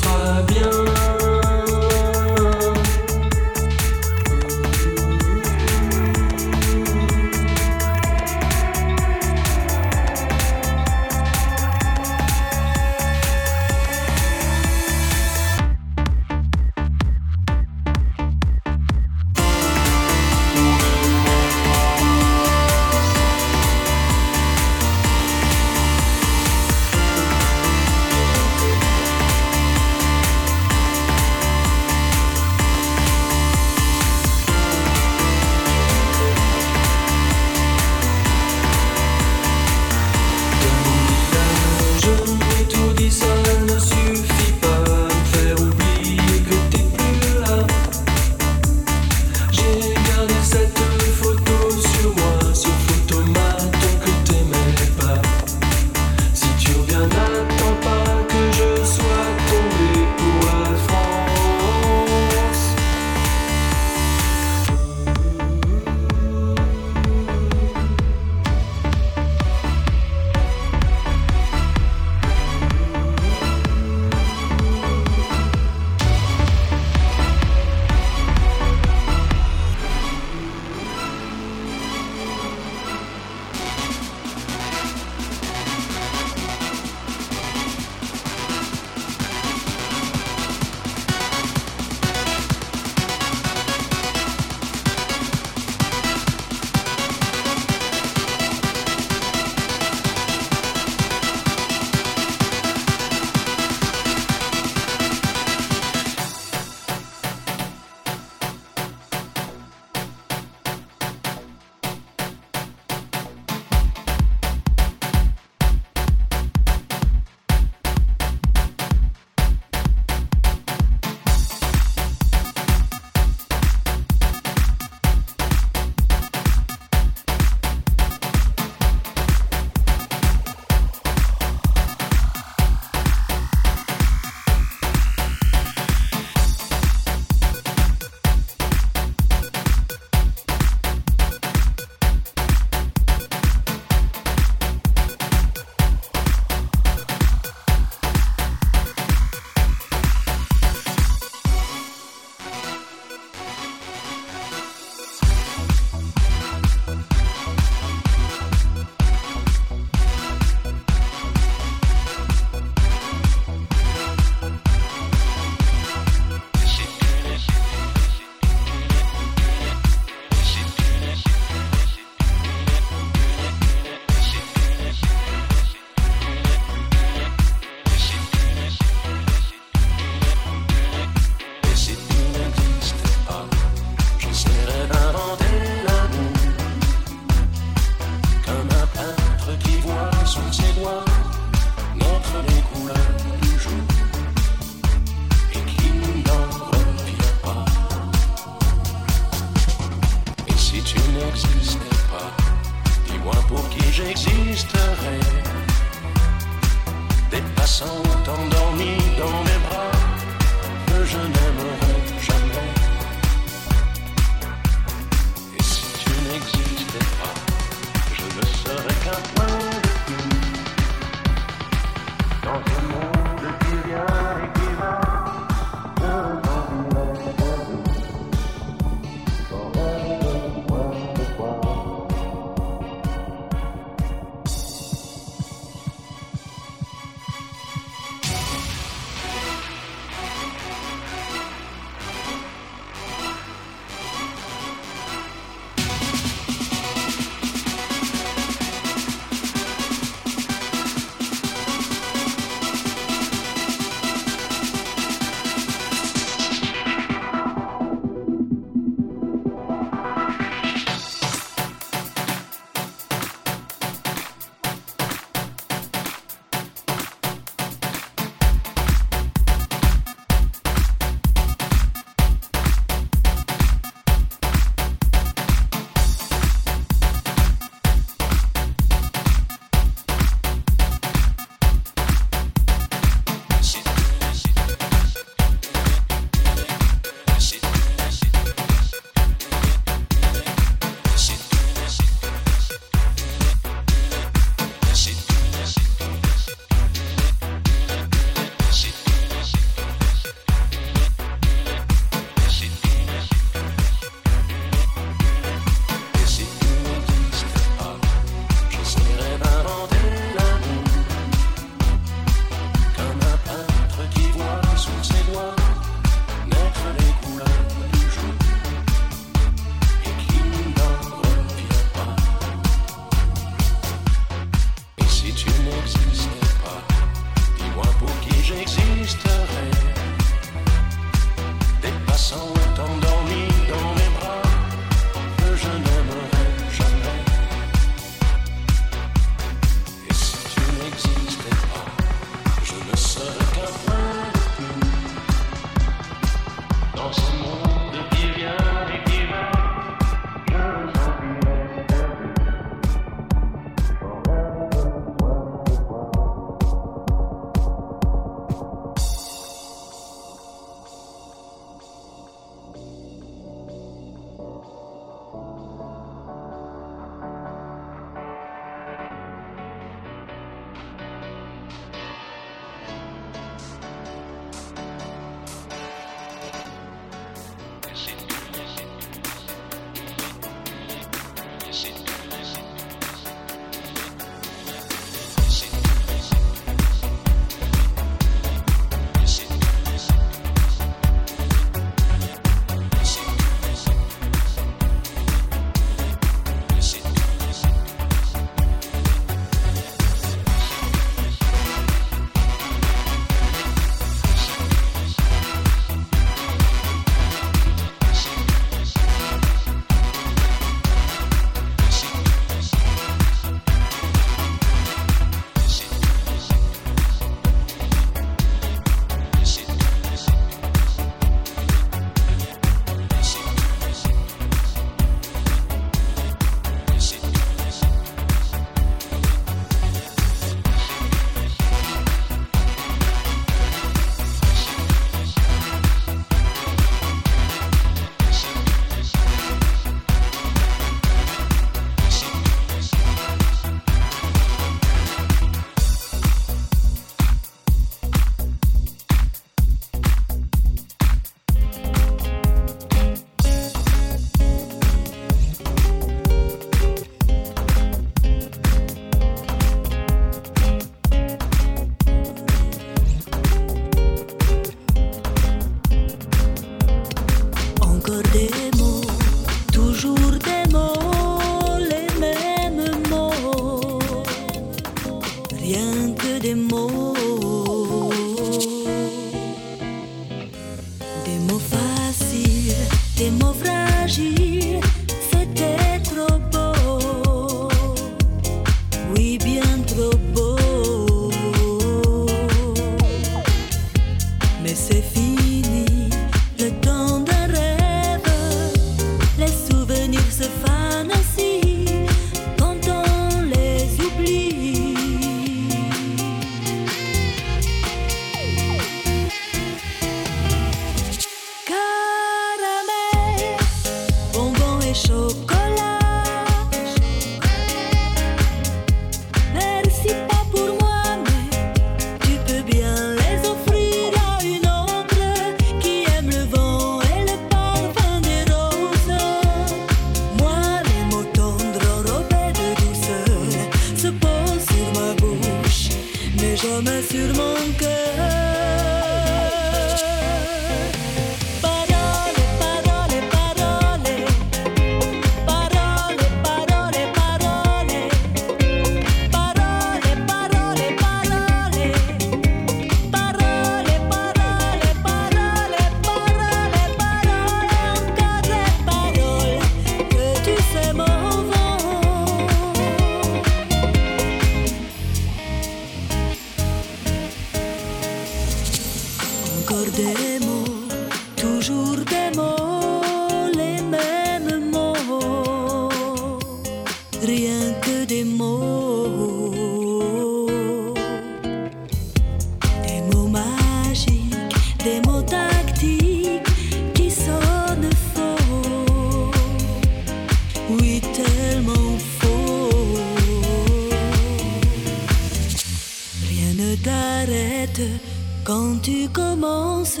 Quand tu commences,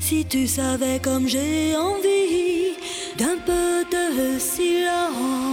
si tu savais comme j'ai envie d'un peu de silence.